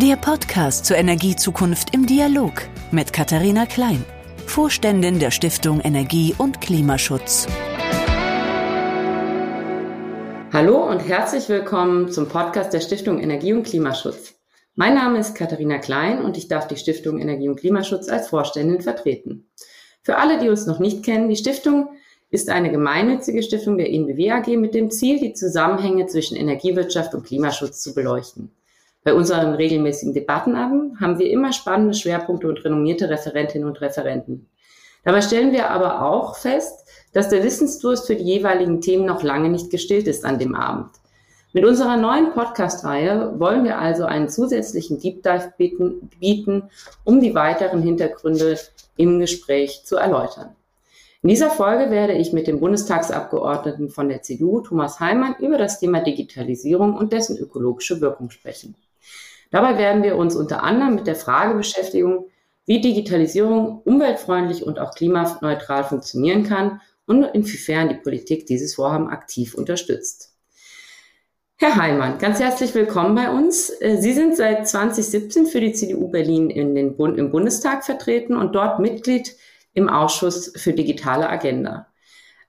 Der Podcast zur Energiezukunft im Dialog mit Katharina Klein, Vorständin der Stiftung Energie und Klimaschutz. Hallo und herzlich willkommen zum Podcast der Stiftung Energie und Klimaschutz. Mein Name ist Katharina Klein und ich darf die Stiftung Energie und Klimaschutz als Vorständin vertreten. Für alle, die uns noch nicht kennen, die Stiftung ist eine gemeinnützige Stiftung der ENBW AG mit dem Ziel, die Zusammenhänge zwischen Energiewirtschaft und Klimaschutz zu beleuchten. Bei unseren regelmäßigen Debattenabenden haben wir immer spannende Schwerpunkte und renommierte Referentinnen und Referenten. Dabei stellen wir aber auch fest, dass der Wissensdurst für die jeweiligen Themen noch lange nicht gestillt ist an dem Abend. Mit unserer neuen Podcast-Reihe wollen wir also einen zusätzlichen Deep Dive bieten, bieten, um die weiteren Hintergründe im Gespräch zu erläutern. In dieser Folge werde ich mit dem Bundestagsabgeordneten von der CDU, Thomas Heimann, über das Thema Digitalisierung und dessen ökologische Wirkung sprechen. Dabei werden wir uns unter anderem mit der Frage beschäftigen, wie Digitalisierung umweltfreundlich und auch klimaneutral funktionieren kann und inwiefern die Politik dieses Vorhaben aktiv unterstützt. Herr Heimann, ganz herzlich willkommen bei uns. Äh, Sie sind seit 2017 für die CDU Berlin in den Bund, im Bundestag vertreten und dort Mitglied im Ausschuss für digitale Agenda.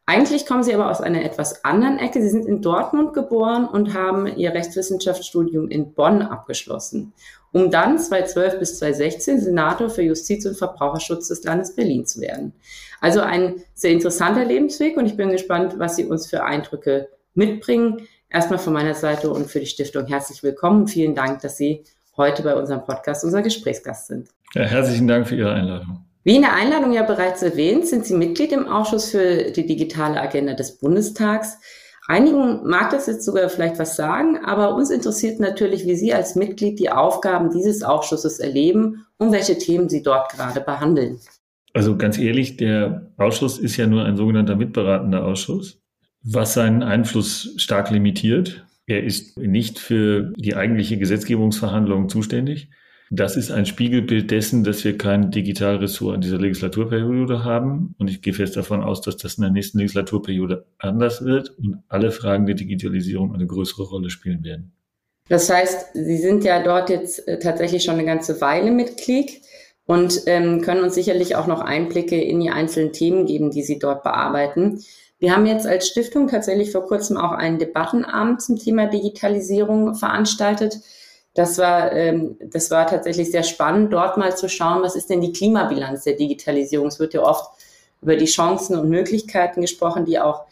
Eigentlich kommen Sie aber aus einer etwas anderen Ecke. Sie sind in Dortmund geboren und haben Ihr Rechtswissenschaftsstudium in Bonn abgeschlossen, um dann 2012 bis 2016 Senator für Justiz und Verbraucherschutz des Landes Berlin zu werden. Also ein sehr interessanter Lebensweg und ich bin gespannt, was Sie uns für Eindrücke mitbringen. Erstmal von meiner Seite und für die Stiftung herzlich willkommen. Vielen Dank, dass Sie heute bei unserem Podcast unser Gesprächsgast sind. Ja, herzlichen Dank für Ihre Einladung. Wie in der Einladung ja bereits erwähnt, sind Sie Mitglied im Ausschuss für die digitale Agenda des Bundestags. Einigen mag das jetzt sogar vielleicht was sagen, aber uns interessiert natürlich, wie Sie als Mitglied die Aufgaben dieses Ausschusses erleben und welche Themen Sie dort gerade behandeln. Also ganz ehrlich, der Ausschuss ist ja nur ein sogenannter mitberatender Ausschuss, was seinen Einfluss stark limitiert. Er ist nicht für die eigentliche Gesetzgebungsverhandlung zuständig. Das ist ein Spiegelbild dessen, dass wir kein Digitalressort in dieser Legislaturperiode haben. Und ich gehe fest davon aus, dass das in der nächsten Legislaturperiode anders wird und alle Fragen der Digitalisierung eine größere Rolle spielen werden. Das heißt, Sie sind ja dort jetzt äh, tatsächlich schon eine ganze Weile Mitglied und ähm, können uns sicherlich auch noch Einblicke in die einzelnen Themen geben, die Sie dort bearbeiten. Wir haben jetzt als Stiftung tatsächlich vor kurzem auch einen Debattenabend zum Thema Digitalisierung veranstaltet das war, ähm, das war tatsächlich sehr spannend, dort mal zu schauen, was ist denn die Klimabilanz der Digitalisierung. Es wird ja oft über die Chancen und Möglichkeiten gesprochen, die auch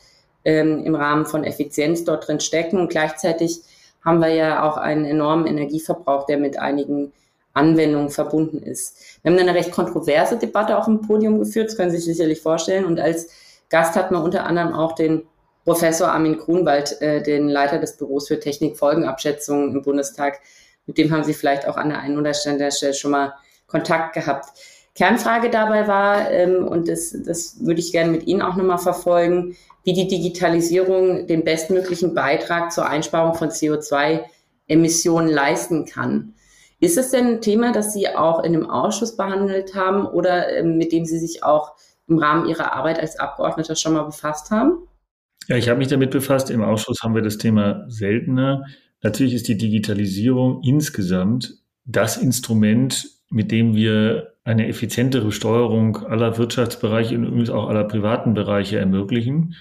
ähm, im Rahmen von Effizienz dort drin stecken. Und gleichzeitig haben wir ja auch einen enormen Energieverbrauch, der mit einigen Anwendungen verbunden ist. Wir haben eine recht kontroverse Debatte auf dem Podium geführt, das können Sie sich sicherlich vorstellen. Und als Gast hatten wir unter anderem auch den Professor Armin Grunwald, äh, den Leiter des Büros für Technikfolgenabschätzung im Bundestag, mit dem haben Sie vielleicht auch an der einen oder anderen Stelle schon mal Kontakt gehabt. Kernfrage dabei war, ähm, und das, das würde ich gerne mit Ihnen auch nochmal verfolgen, wie die Digitalisierung den bestmöglichen Beitrag zur Einsparung von CO2-Emissionen leisten kann. Ist es denn ein Thema, das Sie auch in dem Ausschuss behandelt haben oder ähm, mit dem Sie sich auch im Rahmen Ihrer Arbeit als Abgeordneter schon mal befasst haben? Ja, ich habe mich damit befasst. Im Ausschuss haben wir das Thema seltener. Natürlich ist die Digitalisierung insgesamt das Instrument, mit dem wir eine effizientere Steuerung aller Wirtschaftsbereiche und übrigens auch aller privaten Bereiche ermöglichen.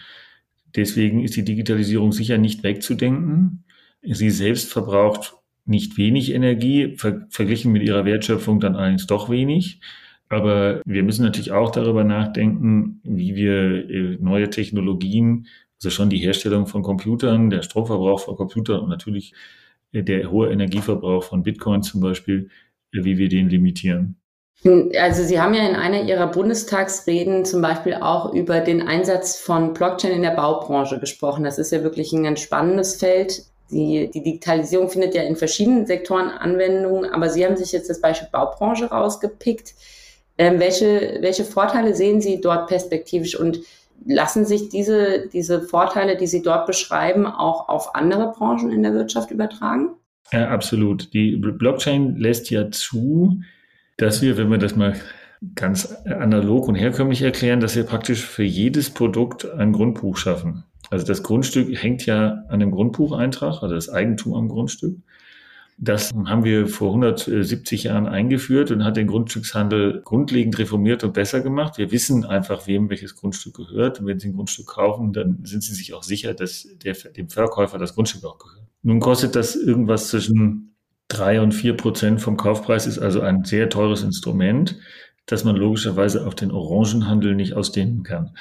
Deswegen ist die Digitalisierung sicher nicht wegzudenken. Sie selbst verbraucht nicht wenig Energie, ver verglichen mit ihrer Wertschöpfung dann allerdings doch wenig. Aber wir müssen natürlich auch darüber nachdenken, wie wir äh, neue Technologien also schon die Herstellung von Computern, der Stromverbrauch von Computern und natürlich der hohe Energieverbrauch von Bitcoin zum Beispiel, wie wir den limitieren. Also Sie haben ja in einer Ihrer Bundestagsreden zum Beispiel auch über den Einsatz von Blockchain in der Baubranche gesprochen. Das ist ja wirklich ein ganz spannendes Feld. Die, die Digitalisierung findet ja in verschiedenen Sektoren Anwendung, aber Sie haben sich jetzt das Beispiel Baubranche rausgepickt. Ähm, welche, welche Vorteile sehen Sie dort perspektivisch und Lassen sich diese, diese Vorteile, die Sie dort beschreiben, auch auf andere Branchen in der Wirtschaft übertragen? Ja, absolut. Die Blockchain lässt ja zu, dass wir, wenn wir das mal ganz analog und herkömmlich erklären, dass wir praktisch für jedes Produkt ein Grundbuch schaffen. Also das Grundstück hängt ja an dem Grundbucheintrag, also das Eigentum am Grundstück. Das haben wir vor 170 Jahren eingeführt und hat den Grundstückshandel grundlegend reformiert und besser gemacht. Wir wissen einfach, wem welches Grundstück gehört. Und wenn Sie ein Grundstück kaufen, dann sind Sie sich auch sicher, dass der, dem Verkäufer das Grundstück auch gehört. Nun kostet das irgendwas zwischen drei und vier Prozent vom Kaufpreis, ist also ein sehr teures Instrument, das man logischerweise auf den Orangenhandel nicht ausdehnen kann.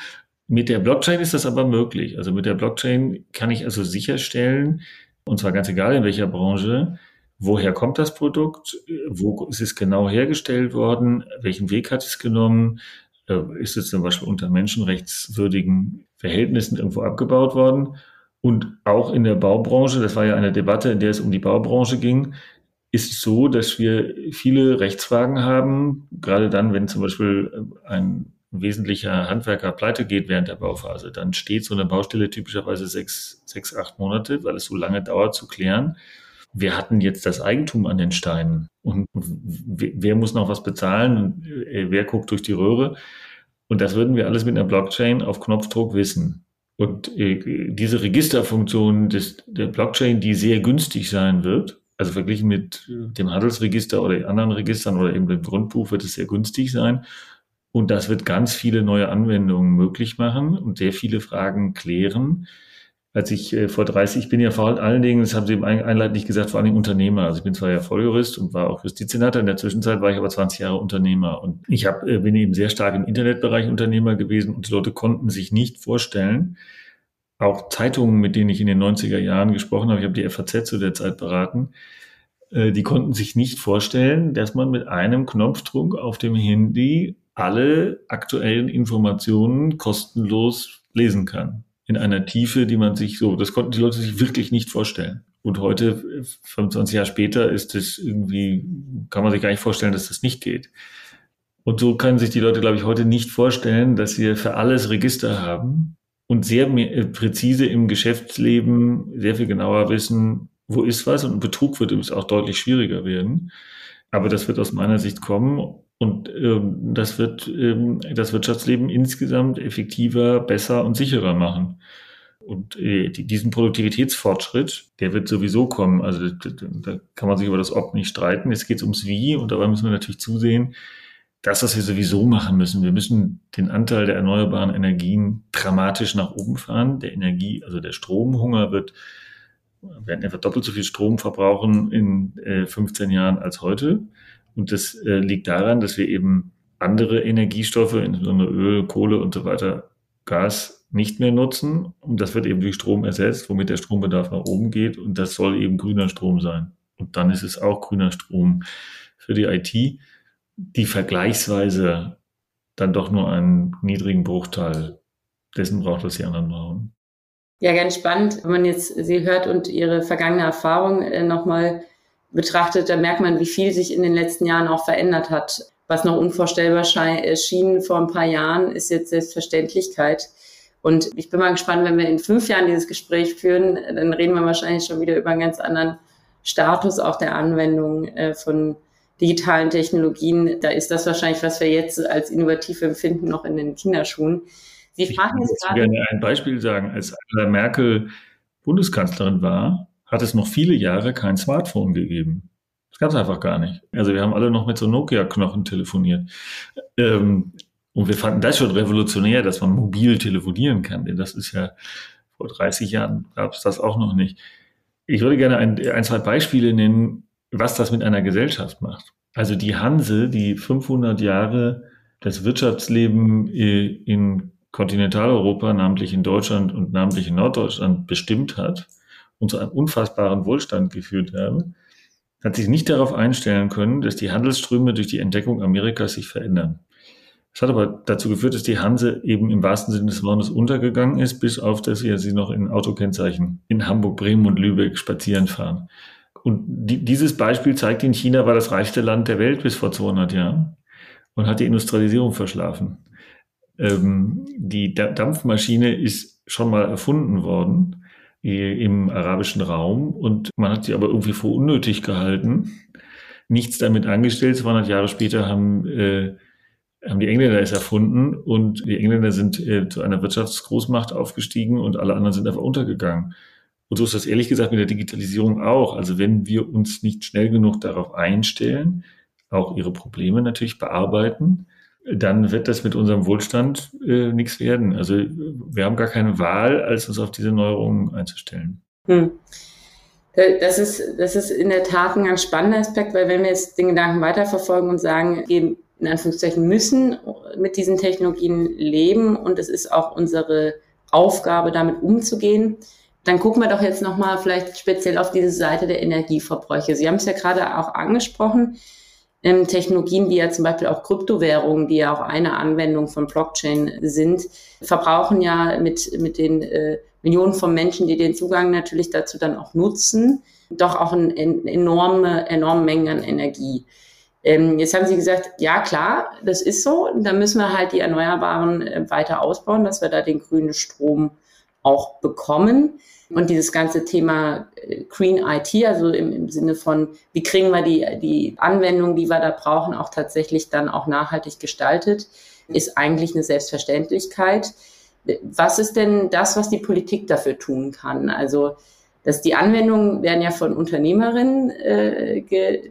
Mit der Blockchain ist das aber möglich. Also mit der Blockchain kann ich also sicherstellen, und zwar ganz egal in welcher Branche, woher kommt das Produkt, wo ist es genau hergestellt worden, welchen Weg hat es genommen, äh, ist es zum Beispiel unter menschenrechtswürdigen Verhältnissen irgendwo abgebaut worden. Und auch in der Baubranche, das war ja eine Debatte, in der es um die Baubranche ging, ist es so, dass wir viele Rechtsfragen haben, gerade dann, wenn zum Beispiel ein wesentlicher Handwerker pleite geht während der Bauphase, dann steht so eine Baustelle typischerweise sechs, sechs, acht Monate, weil es so lange dauert zu klären. Wir hatten jetzt das Eigentum an den Steinen und wer muss noch was bezahlen? Äh, wer guckt durch die Röhre? Und das würden wir alles mit einer Blockchain auf Knopfdruck wissen. Und äh, diese Registerfunktion des, der Blockchain, die sehr günstig sein wird, also verglichen mit dem Handelsregister oder anderen Registern oder eben dem Grundbuch wird es sehr günstig sein. Und das wird ganz viele neue Anwendungen möglich machen und sehr viele Fragen klären. Als ich äh, vor 30, ich bin ja vor allen Dingen, das haben Sie im einleitlich gesagt, vor allen Dingen Unternehmer. Also ich bin zwar ja Volljurist und war auch Justizsenator, in der Zwischenzeit war ich aber 20 Jahre Unternehmer. Und ich hab, äh, bin eben sehr stark im Internetbereich Unternehmer gewesen und die Leute konnten sich nicht vorstellen, auch Zeitungen, mit denen ich in den 90er Jahren gesprochen habe, ich habe die FAZ zu der Zeit beraten, äh, die konnten sich nicht vorstellen, dass man mit einem Knopfdruck auf dem Handy alle aktuellen Informationen kostenlos lesen kann. In einer Tiefe, die man sich so, das konnten die Leute sich wirklich nicht vorstellen. Und heute, 25 Jahre später, ist es irgendwie, kann man sich gar nicht vorstellen, dass das nicht geht. Und so können sich die Leute, glaube ich, heute nicht vorstellen, dass wir für alles Register haben und sehr äh, präzise im Geschäftsleben sehr viel genauer wissen, wo ist was. Und Betrug wird übrigens auch deutlich schwieriger werden. Aber das wird aus meiner Sicht kommen. Und ähm, das wird ähm, das Wirtschaftsleben insgesamt effektiver, besser und sicherer machen. Und äh, diesen Produktivitätsfortschritt, der wird sowieso kommen. Also da, kann man sich über das Ob nicht streiten. Jetzt geht es ums Wie und dabei müssen wir natürlich zusehen, das, was wir sowieso machen müssen. Wir müssen den Anteil der erneuerbaren Energien dramatisch nach oben fahren. Der Energie, also der Stromhunger wird, wir werden etwa doppelt so viel Strom verbrauchen in äh, 15 Jahren als heute. Und das äh, liegt daran, dass wir eben andere Energiestoffe, insbesondere Öl, Kohle und so weiter, Gas nicht mehr nutzen. Und das wird eben durch Strom ersetzt, womit der Strombedarf nach oben geht. Und das soll eben grüner Strom sein. Und dann ist es auch grüner Strom für die IT, die vergleichsweise dann doch nur einen niedrigen Bruchteil dessen braucht, was die anderen brauchen. Ja, ganz spannend. Wenn man jetzt Sie hört und Ihre vergangene Erfahrung äh, nochmal betrachtet, da merkt man, wie viel sich in den letzten Jahren auch verändert hat. Was noch unvorstellbar schien vor ein paar Jahren, ist jetzt Selbstverständlichkeit. Und ich bin mal gespannt, wenn wir in fünf Jahren dieses Gespräch führen, dann reden wir wahrscheinlich schon wieder über einen ganz anderen Status auch der Anwendung äh, von digitalen Technologien. Da ist das wahrscheinlich, was wir jetzt als innovativ empfinden, noch in den Kinderschuhen. Sie fragen ich jetzt gerade. gerne ein Beispiel sagen. Als Angela Merkel Bundeskanzlerin war, hat es noch viele Jahre kein Smartphone gegeben. Das gab es einfach gar nicht. Also wir haben alle noch mit so Nokia-Knochen telefoniert. Ähm, und wir fanden das schon revolutionär, dass man mobil telefonieren kann. Denn das ist ja, vor 30 Jahren gab es das auch noch nicht. Ich würde gerne ein, ein, zwei Beispiele nennen, was das mit einer Gesellschaft macht. Also die Hanse, die 500 Jahre das Wirtschaftsleben äh, in Kontinentaleuropa, namentlich in Deutschland und namentlich in Norddeutschland bestimmt hat, und zu einem unfassbaren Wohlstand geführt habe, hat sich nicht darauf einstellen können, dass die Handelsströme durch die Entdeckung Amerikas sich verändern. Das hat aber dazu geführt, dass die Hanse eben im wahrsten Sinne des Wortes untergegangen ist, bis auf, dass sie sie noch in Autokennzeichen in Hamburg, Bremen und Lübeck spazieren fahren. Und die, dieses Beispiel zeigt Ihnen, China war das reichste Land der Welt bis vor 200 Jahren und hat die Industrialisierung verschlafen. Ähm, die Dampfmaschine ist schon mal erfunden worden im arabischen Raum und man hat sie aber irgendwie für unnötig gehalten, nichts damit angestellt. 200 Jahre später haben, äh, haben die Engländer es erfunden und die Engländer sind äh, zu einer Wirtschaftsgroßmacht aufgestiegen und alle anderen sind einfach untergegangen. Und so ist das ehrlich gesagt mit der Digitalisierung auch. Also wenn wir uns nicht schnell genug darauf einstellen, auch ihre Probleme natürlich bearbeiten, dann wird das mit unserem Wohlstand äh, nichts werden. Also wir haben gar keine Wahl, als uns auf diese Neuerungen einzustellen. Hm. Das ist, das ist in der Tat ein ganz spannender Aspekt, weil wenn wir jetzt den Gedanken weiterverfolgen und sagen, wir in Anführungszeichen müssen mit diesen Technologien leben und es ist auch unsere Aufgabe, damit umzugehen, dann gucken wir doch jetzt nochmal vielleicht speziell auf diese Seite der Energieverbräuche. Sie haben es ja gerade auch angesprochen. Ähm, Technologien wie ja zum Beispiel auch Kryptowährungen, die ja auch eine Anwendung von Blockchain sind, verbrauchen ja mit, mit den äh, Millionen von Menschen, die den Zugang natürlich dazu dann auch nutzen, doch auch eine enorme, enorme Mengen an Energie. Ähm, jetzt haben Sie gesagt, ja klar, das ist so. Da müssen wir halt die Erneuerbaren äh, weiter ausbauen, dass wir da den grünen Strom auch bekommen. Und dieses ganze Thema äh, Green IT, also im, im Sinne von, wie kriegen wir die, die Anwendung, die wir da brauchen, auch tatsächlich dann auch nachhaltig gestaltet, ist eigentlich eine Selbstverständlichkeit. Was ist denn das, was die Politik dafür tun kann? Also dass die Anwendungen werden ja von Unternehmerinnen äh,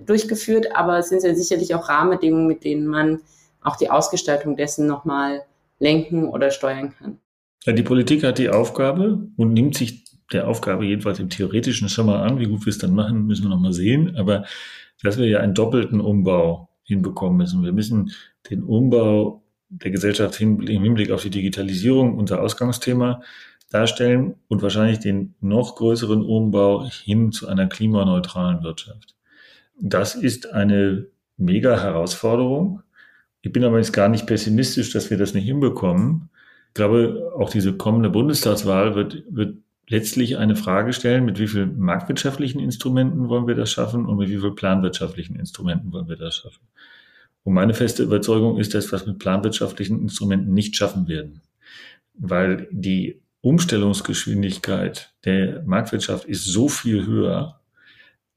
durchgeführt, aber es sind ja sicherlich auch Rahmenbedingungen, mit denen man auch die Ausgestaltung dessen nochmal lenken oder steuern kann. Ja, die Politik hat die Aufgabe und nimmt sich der Aufgabe jedenfalls im Theoretischen schon mal an. Wie gut wir es dann machen, müssen wir nochmal sehen. Aber dass wir ja einen doppelten Umbau hinbekommen müssen. Wir müssen den Umbau der Gesellschaft im Hinblick auf die Digitalisierung, unser Ausgangsthema, darstellen und wahrscheinlich den noch größeren Umbau hin zu einer klimaneutralen Wirtschaft. Das ist eine mega Herausforderung. Ich bin aber jetzt gar nicht pessimistisch, dass wir das nicht hinbekommen. Ich glaube, auch diese kommende Bundestagswahl wird, wird letztlich eine Frage stellen, mit wie vielen marktwirtschaftlichen Instrumenten wollen wir das schaffen und mit wie vielen planwirtschaftlichen Instrumenten wollen wir das schaffen. Und meine feste Überzeugung ist, dass wir es mit planwirtschaftlichen Instrumenten nicht schaffen werden, weil die Umstellungsgeschwindigkeit der Marktwirtschaft ist so viel höher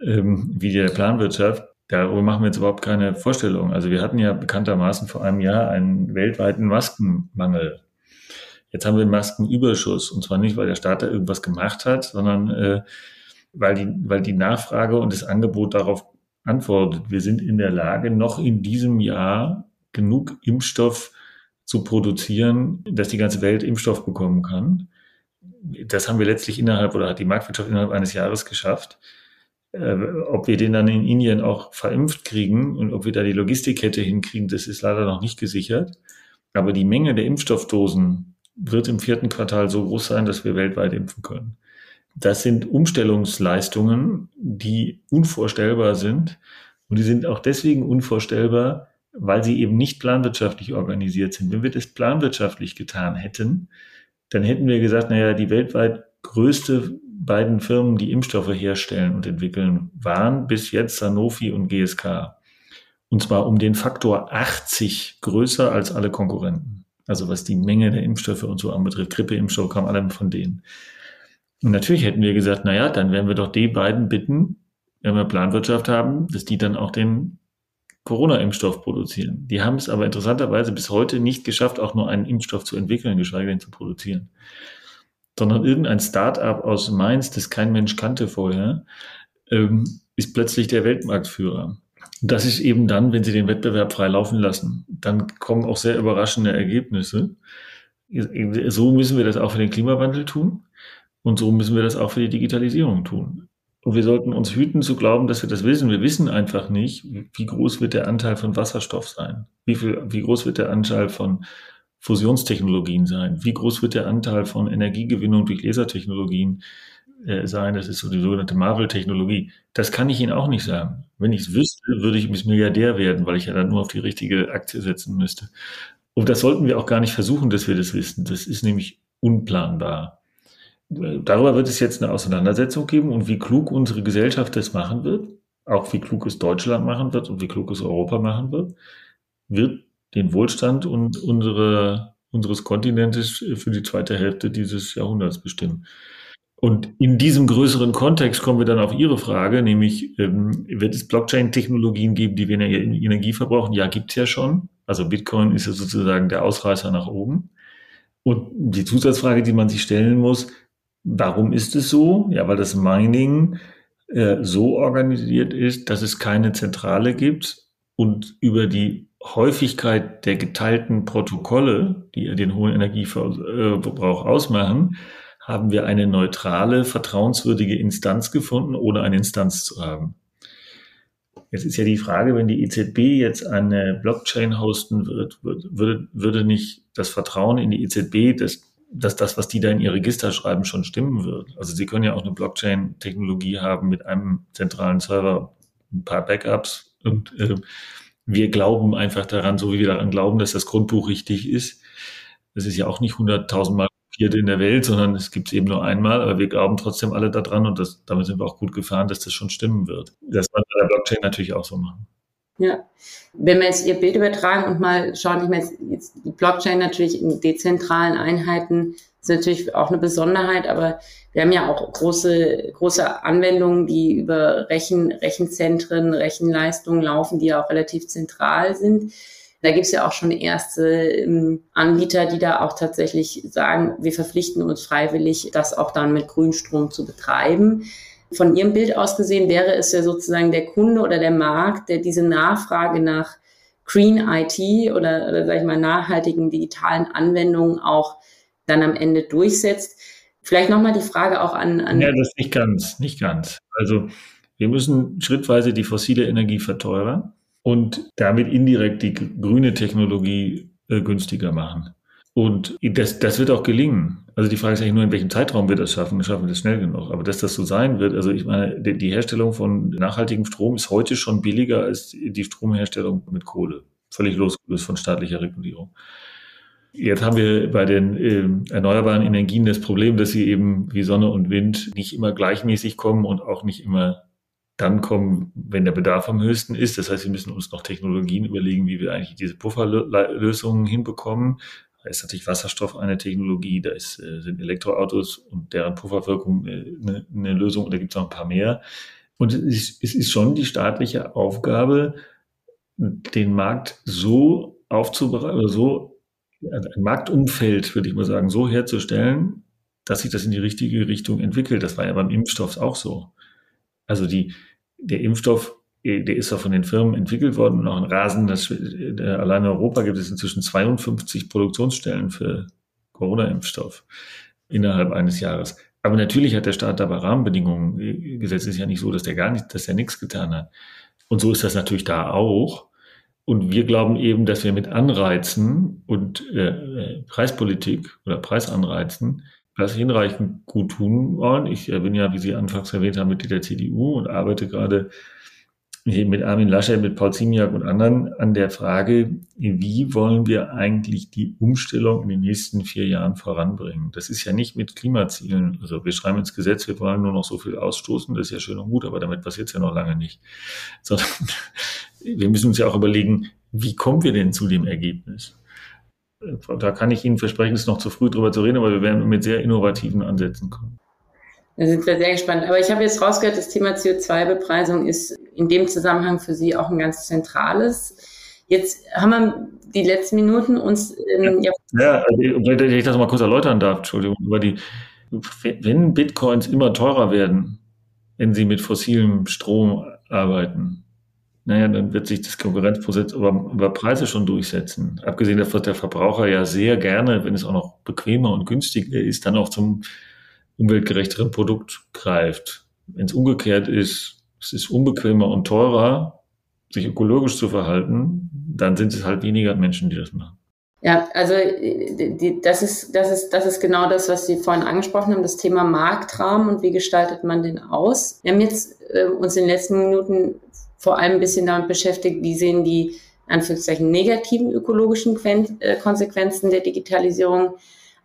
ähm, wie der Planwirtschaft. Darüber machen wir jetzt überhaupt keine Vorstellung. Also wir hatten ja bekanntermaßen vor einem Jahr einen weltweiten Maskenmangel. Jetzt haben wir Maskenüberschuss. Und zwar nicht, weil der Staat da irgendwas gemacht hat, sondern äh, weil, die, weil die Nachfrage und das Angebot darauf antwortet. Wir sind in der Lage, noch in diesem Jahr genug Impfstoff zu produzieren, dass die ganze Welt Impfstoff bekommen kann das haben wir letztlich innerhalb oder hat die Marktwirtschaft innerhalb eines Jahres geschafft. Äh, ob wir den dann in Indien auch verimpft kriegen und ob wir da die Logistikkette hinkriegen, das ist leider noch nicht gesichert. Aber die Menge der Impfstoffdosen wird im vierten Quartal so groß sein, dass wir weltweit impfen können. Das sind Umstellungsleistungen, die unvorstellbar sind. Und die sind auch deswegen unvorstellbar, weil sie eben nicht planwirtschaftlich organisiert sind. Wenn wir das planwirtschaftlich getan hätten, dann hätten wir gesagt, naja, die weltweit größte beiden Firmen, die Impfstoffe herstellen und entwickeln, waren bis jetzt Sanofi und GSK. Und zwar um den Faktor 80 größer als alle Konkurrenten. Also was die Menge der Impfstoffe und so anbetrifft. Grippeimpfstoffe kam alle von denen. Und natürlich hätten wir gesagt, naja, dann werden wir doch die beiden bitten, wenn wir Planwirtschaft haben, dass die dann auch den Corona-Impfstoff produzieren. Die haben es aber interessanterweise bis heute nicht geschafft, auch nur einen Impfstoff zu entwickeln, geschweige denn zu produzieren. Sondern irgendein Start-up aus Mainz, das kein Mensch kannte vorher, ähm, ist plötzlich der Weltmarktführer. Das ist eben dann, wenn sie den Wettbewerb frei laufen lassen. Dann kommen auch sehr überraschende Ergebnisse. So müssen wir das auch für den Klimawandel tun. Und so müssen wir das auch für die Digitalisierung tun. Und wir sollten uns hüten zu glauben, dass wir das wissen. Wir wissen einfach nicht, wie groß wird der Anteil von Wasserstoff sein? Wie viel, wie groß wird der Anteil von Fusionstechnologien sein? Wie groß wird der Anteil von Energiegewinnung durch Lasertechnologien äh, sein? Das ist so die sogenannte Marvel-Technologie. Das kann ich Ihnen auch nicht sagen. Wenn ich es wüsste, würde ich Milliardär werden, weil ich ja dann nur auf die richtige Aktie setzen müsste. Und das sollten wir auch gar nicht versuchen, dass wir das wissen. Das ist nämlich unplanbar darüber wird es jetzt eine Auseinandersetzung geben und wie klug unsere Gesellschaft das machen wird, auch wie klug es Deutschland machen wird und wie klug es Europa machen wird, wird den Wohlstand und unsere, unseres Kontinentes für die zweite Hälfte dieses Jahrhunderts bestimmen. Und in diesem größeren Kontext kommen wir dann auf Ihre Frage, nämlich ähm, wird es Blockchain-Technologien geben, die weniger Energie verbrauchen? Ja, gibt's ja schon. Also Bitcoin ist ja sozusagen der Ausreißer nach oben. Und die Zusatzfrage, die man sich stellen muss, Warum ist es so? Ja, weil das Mining äh, so organisiert ist, dass es keine Zentrale gibt und über die Häufigkeit der geteilten Protokolle, die den hohen Energieverbrauch ausmachen, haben wir eine neutrale, vertrauenswürdige Instanz gefunden, ohne eine Instanz zu haben. Jetzt ist ja die Frage, wenn die EZB jetzt eine Blockchain hosten wird, würde, würde nicht das Vertrauen in die EZB, dass, dass das, was die da in ihr Register schreiben, schon stimmen wird. Also sie können ja auch eine Blockchain-Technologie haben mit einem zentralen Server, ein paar Backups und äh, wir glauben einfach daran, so wie wir daran glauben, dass das Grundbuch richtig ist. Das ist ja auch nicht hunderttausendmal vierte in der Welt, sondern es gibt es eben nur einmal, aber wir glauben trotzdem alle daran und das, damit sind wir auch gut gefahren, dass das schon stimmen wird. Das wird bei der Blockchain natürlich auch so machen. Ja, wenn wir jetzt Ihr Bild übertragen und mal schauen, ich meine, jetzt die Blockchain natürlich in dezentralen Einheiten ist natürlich auch eine Besonderheit, aber wir haben ja auch große, große Anwendungen, die über Rechen, Rechenzentren, Rechenleistungen laufen, die ja auch relativ zentral sind. Da gibt es ja auch schon erste ähm, Anbieter, die da auch tatsächlich sagen, wir verpflichten uns freiwillig, das auch dann mit Grünstrom zu betreiben. Von Ihrem Bild aus gesehen wäre es ja sozusagen der Kunde oder der Markt, der diese Nachfrage nach Green IT oder, oder sag ich mal, nachhaltigen digitalen Anwendungen auch dann am Ende durchsetzt. Vielleicht nochmal die Frage auch an, an. Ja, das nicht ganz, nicht ganz. Also wir müssen schrittweise die fossile Energie verteuern und damit indirekt die grüne Technologie äh, günstiger machen. Und das, das wird auch gelingen. Also die Frage ist eigentlich nur, in welchem Zeitraum wir das schaffen. Schaffen wir das schnell genug? Aber dass das so sein wird, also ich meine, die, Herstellung von nachhaltigem Strom ist heute schon billiger als die Stromherstellung mit Kohle. Völlig losgelöst von staatlicher Regulierung. Jetzt haben wir bei den äh, erneuerbaren Energien das Problem, dass sie eben wie Sonne und Wind nicht immer gleichmäßig kommen und auch nicht immer dann kommen, wenn der Bedarf am höchsten ist. Das heißt, wir müssen uns noch Technologien überlegen, wie wir eigentlich diese Pufferlösungen hinbekommen. Da ist natürlich Wasserstoff eine Technologie, da ist, äh, sind Elektroautos und deren Pufferwirkung äh, eine, eine Lösung und da gibt es noch ein paar mehr. Und es ist, schon die staatliche Aufgabe, den Markt so aufzubereiten oder so, also ein Marktumfeld, würde ich mal sagen, so herzustellen, dass sich das in die richtige Richtung entwickelt. Das war ja beim Impfstoff auch so. Also die, der Impfstoff, äh, der ist ja von den Firmen entwickelt worden und auch in Rasen, das, äh, allein in Europa gibt es inzwischen 52 Produktionsstellen für Corona-Impfstoff innerhalb eines Jahres. Aber natürlich hat der Staat dabei Rahmenbedingungen äh, gesetzt. Es ist ja nicht so, dass der gar nicht, dass er nichts getan hat. Und so ist das natürlich da auch. Und wir glauben eben, dass wir mit Anreizen und äh, Preispolitik oder Preisanreizen das hinreichend gut tun wollen. Ich bin ja, wie Sie anfangs erwähnt haben, Mitglied der CDU und arbeite gerade mit Armin Laschet, mit Paul Ziemiak und anderen an der Frage, wie wollen wir eigentlich die Umstellung in den nächsten vier Jahren voranbringen? Das ist ja nicht mit Klimazielen. Also wir schreiben ins Gesetz, wir wollen nur noch so viel ausstoßen. Das ist ja schön und gut, aber damit passiert es ja noch lange nicht. Sondern wir müssen uns ja auch überlegen, wie kommen wir denn zu dem Ergebnis? Da kann ich Ihnen versprechen, es ist noch zu früh drüber zu reden, aber wir werden mit sehr innovativen Ansätzen kommen. Da sind wir sehr gespannt. Aber ich habe jetzt rausgehört, das Thema CO2-Bepreisung ist in dem Zusammenhang für Sie auch ein ganz zentrales. Jetzt haben wir die letzten Minuten uns. Ähm, ja, ja, wenn ich das mal kurz erläutern darf, Entschuldigung, über die, wenn Bitcoins immer teurer werden, wenn sie mit fossilem Strom arbeiten, naja, dann wird sich das Konkurrenzprozess über, über Preise schon durchsetzen. Abgesehen davon, dass der Verbraucher ja sehr gerne, wenn es auch noch bequemer und günstiger ist, dann auch zum umweltgerechteren Produkt greift. Wenn es umgekehrt ist, es ist unbequemer und teurer, sich ökologisch zu verhalten, dann sind es halt weniger Menschen, die das machen. Ja, also die, das, ist, das, ist, das ist genau das, was Sie vorhin angesprochen haben, das Thema Marktrahmen und wie gestaltet man den aus. Wir haben jetzt äh, uns in den letzten Minuten vor allem ein bisschen damit beschäftigt, wie sehen die Anführungszeichen negativen ökologischen äh, Konsequenzen der Digitalisierung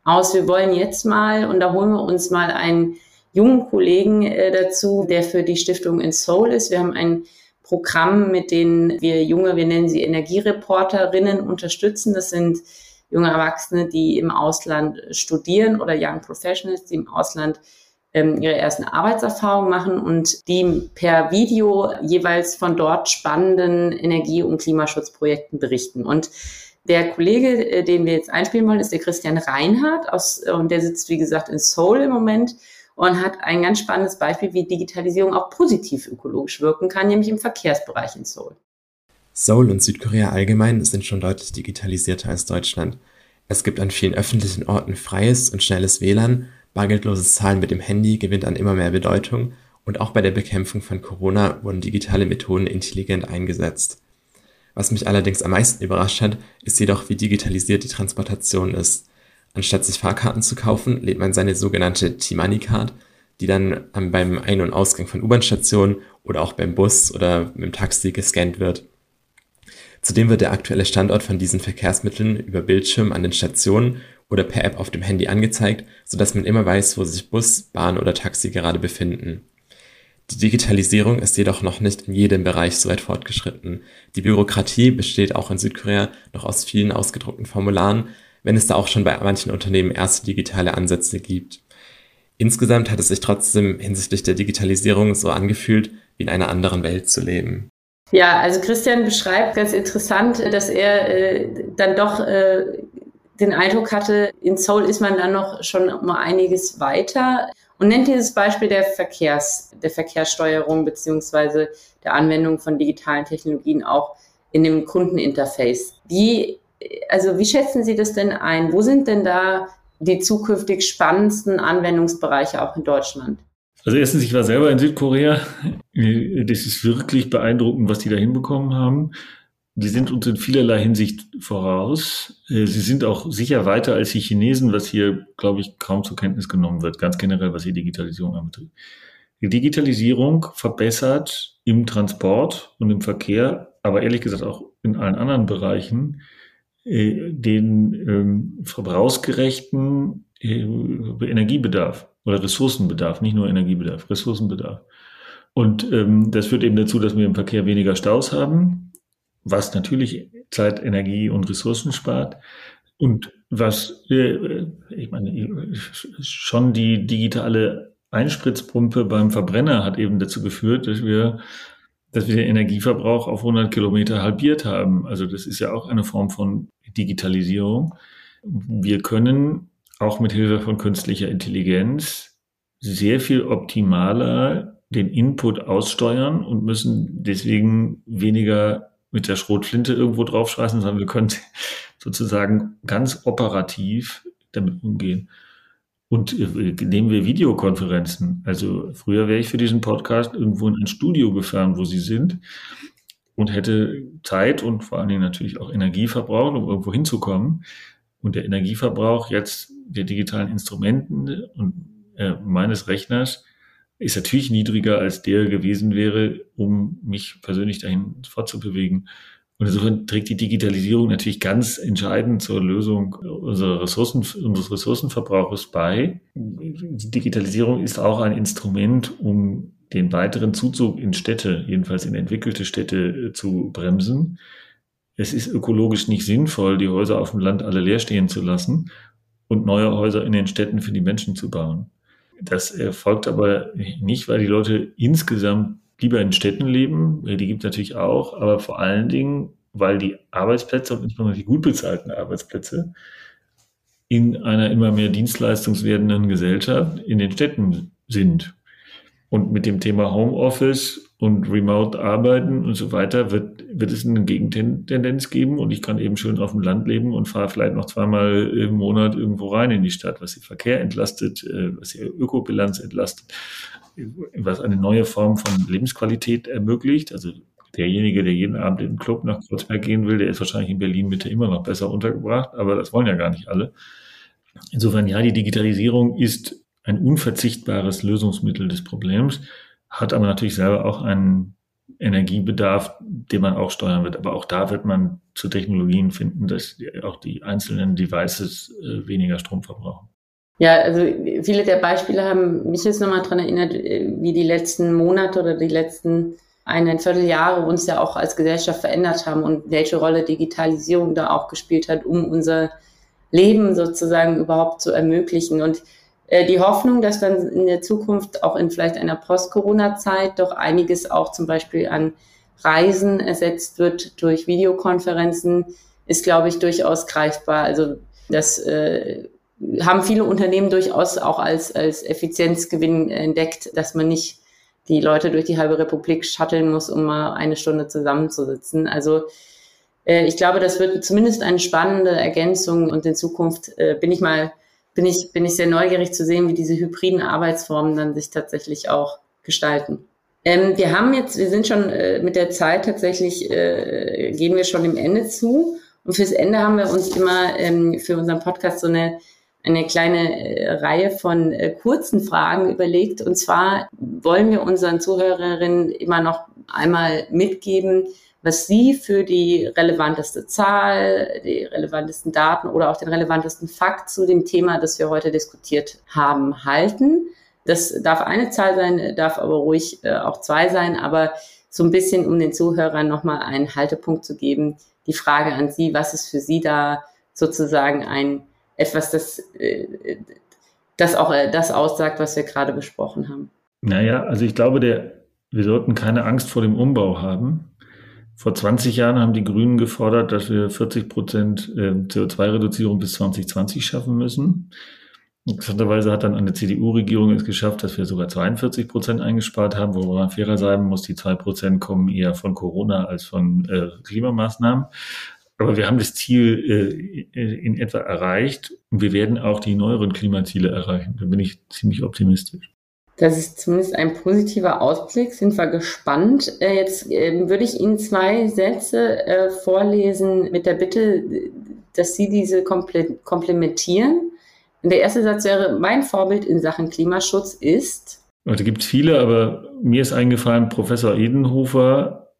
aus. Wir wollen jetzt mal, und da holen wir uns mal einen jungen Kollegen äh, dazu, der für die Stiftung in Seoul ist. Wir haben ein Programm, mit dem wir junge, wir nennen sie Energiereporterinnen unterstützen. Das sind junge Erwachsene, die im Ausland studieren oder Young Professionals, die im Ausland ihre ersten Arbeitserfahrungen machen und die per Video jeweils von dort spannenden Energie- und Klimaschutzprojekten berichten. Und Der Kollege, äh, den wir jetzt einspielen wollen, ist der Christian Reinhardt aus, und der sitzt, wie gesagt, in Seoul im Moment und hat ein ganz spannendes Beispiel, wie Digitalisierung auch positiv ökologisch wirken kann, nämlich im Verkehrsbereich in Seoul. Seoul und Südkorea allgemein sind schon deutlich digitalisierter als Deutschland. Es gibt an vielen öffentlichen Orten freies und schnelles WLAN, bargeldloses Zahlen mit dem Handy gewinnt an immer mehr Bedeutung und auch bei der Bekämpfung von Corona wurden digitale Methoden intelligent eingesetzt. Was mich allerdings am meisten überrascht hat, ist jedoch, wie digitalisiert die Transportation ist. Anstatt sich Fahrkarten zu kaufen, lädt man seine sogenannte T-Money-Card, die dann beim Ein- und Ausgang von U-Bahn-Stationen oder auch beim Bus oder mit dem Taxi gescannt wird. Zudem wird der aktuelle Standort von diesen Verkehrsmitteln über Bildschirm an den Stationen oder per App auf dem Handy angezeigt, sodass man immer weiß, wo sich Bus, Bahn oder Taxi gerade befinden. Die Digitalisierung ist jedoch noch nicht in jedem Bereich so weit fortgeschritten. Die Bürokratie besteht auch in Südkorea noch aus vielen ausgedruckten Formularen, wenn es da auch schon bei manchen Unternehmen erste digitale Ansätze gibt. Insgesamt hat es sich trotzdem hinsichtlich der Digitalisierung so angefühlt, wie in einer anderen Welt zu leben. Ja, also Christian beschreibt ganz interessant, dass er äh, dann doch äh, den Eindruck hatte, in Seoul ist man dann noch schon mal einiges weiter und nennt dieses Beispiel der Verkehrs, der Verkehrssteuerung beziehungsweise der Anwendung von digitalen Technologien auch in dem Kundeninterface. Wie, also wie schätzen Sie das denn ein? Wo sind denn da die zukünftig spannendsten Anwendungsbereiche auch in Deutschland? Also erstens, ich war selber in Südkorea. Das ist wirklich beeindruckend, was die da hinbekommen haben. Die sind uns in vielerlei Hinsicht voraus. Äh, sie sind auch sicher weiter als die Chinesen, was hier, glaube ich, kaum zur Kenntnis genommen wird, ganz generell, was die Digitalisierung anbetrifft. Die Digitalisierung verbessert im Transport und im Verkehr, aber ehrlich gesagt auch in allen anderen Bereichen, äh, den ähm, verbrauchsgerechten äh, Energiebedarf oder Ressourcenbedarf, nicht nur Energiebedarf, Ressourcenbedarf. Und ähm, das führt eben dazu, dass wir im Verkehr weniger Staus haben, was natürlich Zeit, Energie und Ressourcen spart. Und was, äh, ich meine, schon die digitale Einspritzpumpe beim Verbrenner hat eben dazu geführt, dass wir, dass wir den Energieverbrauch auf 100 Kilometer halbiert haben. Also das ist ja auch eine Form von Digitalisierung. Wir können auch mit Hilfe von künstlicher Intelligenz sehr viel optimaler den Input aussteuern und müssen deswegen weniger mit der Schrotflinte irgendwo draufschmeißen, sondern wir können sozusagen ganz operativ damit umgehen. Und äh, nehmen wir Videokonferenzen. Also früher wäre ich für diesen Podcast irgendwo in ein Studio gefahren, wo Sie sind und hätte Zeit und vor allen Dingen natürlich auch Energie verbraucht, um irgendwo hinzukommen. Und der Energieverbrauch jetzt der digitalen Instrumenten und äh, meines Rechners ist natürlich niedriger als der gewesen wäre, um mich persönlich dahin fortzubewegen. Und insofern trägt die Digitalisierung natürlich ganz entscheidend zur Lösung unserer Ressourcen, unseres Ressourcenverbrauches bei. Die Digitalisierung ist auch ein Instrument, um den weiteren Zuzug in Städte, jedenfalls in entwickelte Städte, äh, zu bremsen. Es ist ökologisch nicht sinnvoll, die Häuser auf dem Land alle leer stehen zu lassen und neue Häuser in den Städten für die Menschen zu bauen. Das erfolgt aber nicht, weil die Leute insgesamt lieber in Städten leben. Die gibt es natürlich auch, aber vor allen Dingen, weil die Arbeitsplätze und insbesondere die gut bezahlten Arbeitsplätze in einer immer mehr dienstleistungswerdenden Gesellschaft in den Städten sind. Und mit dem Thema Homeoffice und Remote arbeiten und so weiter, wird, wird es eine Gegentendenz geben und ich kann eben schön auf dem Land leben und fahre vielleicht noch zweimal im Monat irgendwo rein in die Stadt, was den Verkehr entlastet, äh, was die Ökobilanz entlastet, was eine neue Form von Lebensqualität ermöglicht. Also derjenige, der jeden Abend im Club nach Kreuzberg gehen will, der ist wahrscheinlich in Berlin Mitte immer noch besser untergebracht, aber das wollen ja gar nicht alle. Insofern, ja, die Digitalisierung ist ein unverzichtbares Lösungsmittel des Problems hat aber natürlich selber auch einen Energiebedarf, den man auch steuern wird. Aber auch da wird man zu Technologien finden, dass auch die einzelnen Devices äh, weniger Strom verbrauchen. Ja, also viele der Beispiele haben mich jetzt nochmal daran erinnert, äh, wie die letzten Monate oder die letzten eineinviertel Jahre uns ja auch als Gesellschaft verändert haben und welche Rolle Digitalisierung da auch gespielt hat, um unser Leben sozusagen überhaupt zu ermöglichen. Und die Hoffnung, dass dann in der Zukunft auch in vielleicht einer Post-Corona-Zeit doch einiges auch zum Beispiel an Reisen ersetzt wird durch Videokonferenzen, ist, glaube ich, durchaus greifbar. Also das äh, haben viele Unternehmen durchaus auch als, als Effizienzgewinn entdeckt, dass man nicht die Leute durch die halbe Republik shutteln muss, um mal eine Stunde zusammenzusitzen. Also äh, ich glaube, das wird zumindest eine spannende Ergänzung und in Zukunft äh, bin ich mal, bin ich, bin ich sehr neugierig zu sehen, wie diese hybriden Arbeitsformen dann sich tatsächlich auch gestalten. Ähm, wir haben jetzt, wir sind schon äh, mit der Zeit tatsächlich, äh, gehen wir schon dem Ende zu. Und fürs Ende haben wir uns immer ähm, für unseren Podcast so eine eine kleine äh, Reihe von äh, kurzen Fragen überlegt. Und zwar wollen wir unseren Zuhörerinnen immer noch einmal mitgeben, was Sie für die relevanteste Zahl, die relevantesten Daten oder auch den relevantesten Fakt zu dem Thema, das wir heute diskutiert haben, halten. Das darf eine Zahl sein, darf aber ruhig äh, auch zwei sein, aber so ein bisschen, um den Zuhörern nochmal einen Haltepunkt zu geben, die Frage an Sie, was ist für Sie da sozusagen ein etwas, das, äh, das auch äh, das aussagt, was wir gerade besprochen haben. Naja, also ich glaube, der, wir sollten keine Angst vor dem Umbau haben. Vor 20 Jahren haben die Grünen gefordert, dass wir 40 Prozent äh, CO2-Reduzierung bis 2020 schaffen müssen. Interessanterweise hat dann eine CDU-Regierung es geschafft, dass wir sogar 42 Prozent eingespart haben, wo man fairer sein muss, die zwei Prozent kommen eher von Corona als von äh, Klimamaßnahmen. Aber wir haben das Ziel äh, in etwa erreicht und wir werden auch die neueren Klimaziele erreichen. Da bin ich ziemlich optimistisch. Das ist zumindest ein positiver Ausblick. Sind wir gespannt. Äh, jetzt äh, würde ich Ihnen zwei Sätze äh, vorlesen mit der Bitte, dass Sie diese komplementieren. Der erste Satz wäre, mein Vorbild in Sachen Klimaschutz ist. Da gibt es viele, aber mir ist eingefallen, Professor Edenhofer,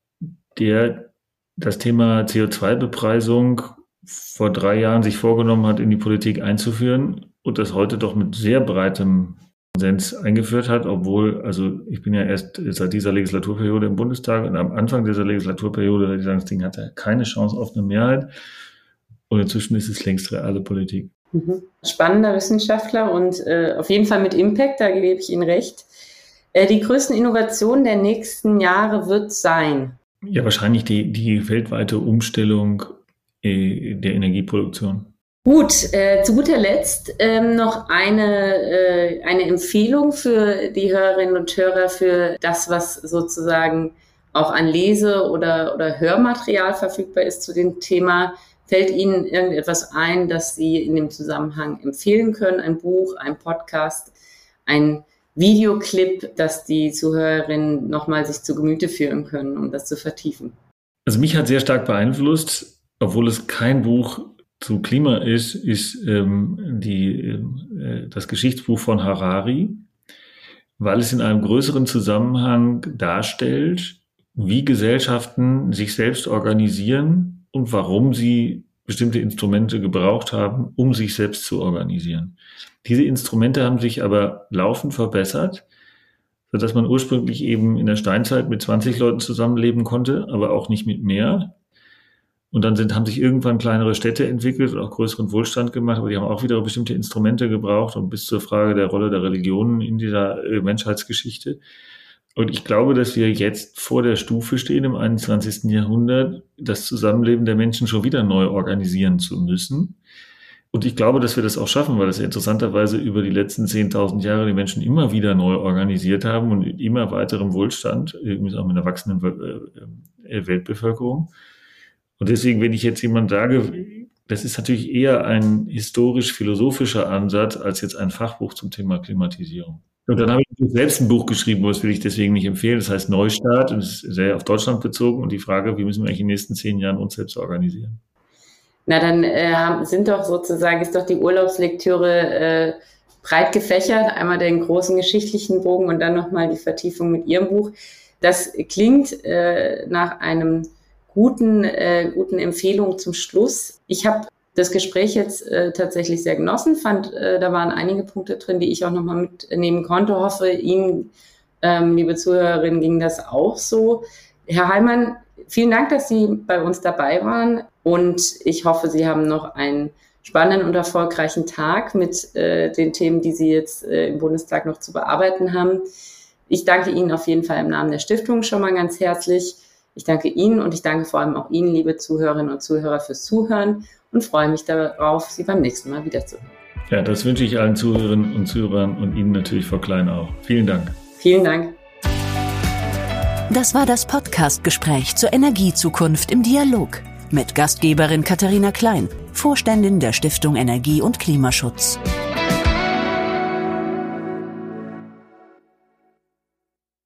der das Thema CO2-Bepreisung vor drei Jahren sich vorgenommen hat, in die Politik einzuführen und das heute doch mit sehr breitem Konsens eingeführt hat, obwohl, also ich bin ja erst seit dieser Legislaturperiode im Bundestag und am Anfang dieser Legislaturperiode würde ich sagen, das Ding hatte keine Chance auf eine Mehrheit und inzwischen ist es längst reale Politik. Mhm. Spannender Wissenschaftler und äh, auf jeden Fall mit Impact, da gebe ich Ihnen recht. Äh, die größten Innovationen der nächsten Jahre wird sein. Ja, wahrscheinlich die, die weltweite Umstellung äh, der Energieproduktion. Gut, äh, zu guter Letzt ähm, noch eine, äh, eine Empfehlung für die Hörerinnen und Hörer für das, was sozusagen auch an Lese- oder, oder Hörmaterial verfügbar ist zu dem Thema. Fällt Ihnen irgendetwas ein, das Sie in dem Zusammenhang empfehlen können? Ein Buch, ein Podcast, ein Videoclip, dass die Zuhörerinnen nochmal sich zu Gemüte führen können, um das zu vertiefen? Also mich hat sehr stark beeinflusst, obwohl es kein Buch zu Klima ist, ist ähm, die, äh, das Geschichtsbuch von Harari, weil es in einem größeren Zusammenhang darstellt, wie Gesellschaften sich selbst organisieren und warum sie bestimmte Instrumente gebraucht haben, um sich selbst zu organisieren. Diese Instrumente haben sich aber laufend verbessert, sodass man ursprünglich eben in der Steinzeit mit 20 Leuten zusammenleben konnte, aber auch nicht mit mehr. Und dann sind, haben sich irgendwann kleinere Städte entwickelt und auch größeren Wohlstand gemacht, aber die haben auch wieder bestimmte Instrumente gebraucht und bis zur Frage der Rolle der Religionen in dieser äh, Menschheitsgeschichte. Und ich glaube, dass wir jetzt vor der Stufe stehen im 21. Jahrhundert, das Zusammenleben der Menschen schon wieder neu organisieren zu müssen. Und ich glaube, dass wir das auch schaffen, weil das ja interessanterweise über die letzten 10.000 Jahre die Menschen immer wieder neu organisiert haben und in immer weiterem Wohlstand, übrigens auch mit einer wachsenden äh, Weltbevölkerung. Und deswegen, wenn ich jetzt jemand sage, das ist natürlich eher ein historisch-philosophischer Ansatz als jetzt ein Fachbuch zum Thema Klimatisierung. Und dann habe ich selbst ein Buch geschrieben, das will ich deswegen nicht empfehlen. Das heißt Neustart und ist sehr auf Deutschland bezogen und die Frage, wie müssen wir eigentlich in den nächsten zehn Jahren uns selbst organisieren? Na, dann äh, sind doch sozusagen, ist doch die Urlaubslektüre äh, breit gefächert. Einmal den großen geschichtlichen Bogen und dann nochmal die Vertiefung mit Ihrem Buch. Das klingt äh, nach einem guten, äh, guten Empfehlung zum Schluss. Ich habe das Gespräch jetzt äh, tatsächlich sehr genossen, fand, äh, da waren einige Punkte drin, die ich auch nochmal mitnehmen konnte. Hoffe, Ihnen, ähm, liebe Zuhörerinnen, ging das auch so. Herr Heimann, vielen Dank, dass Sie bei uns dabei waren und ich hoffe, Sie haben noch einen spannenden und erfolgreichen Tag mit äh, den Themen, die Sie jetzt äh, im Bundestag noch zu bearbeiten haben. Ich danke Ihnen auf jeden Fall im Namen der Stiftung schon mal ganz herzlich Ich danke Ihnen und ich danke vor allem auch Ihnen, liebe Zuhörerinnen und Zuhörer, fürs Zuhören und freue mich darauf, Sie beim nächsten Mal wiederzuhören. Ja, das wünsche ich allen Zuhörerinnen und Zuhörern und Ihnen natürlich, Frau Klein, auch. Vielen Dank. Vielen Dank. Das war das Podcast-Gespräch zur Energiezukunft im Dialog mit Gastgeberin Katharina Klein, Vorständin der Stiftung Energie und Klimaschutz.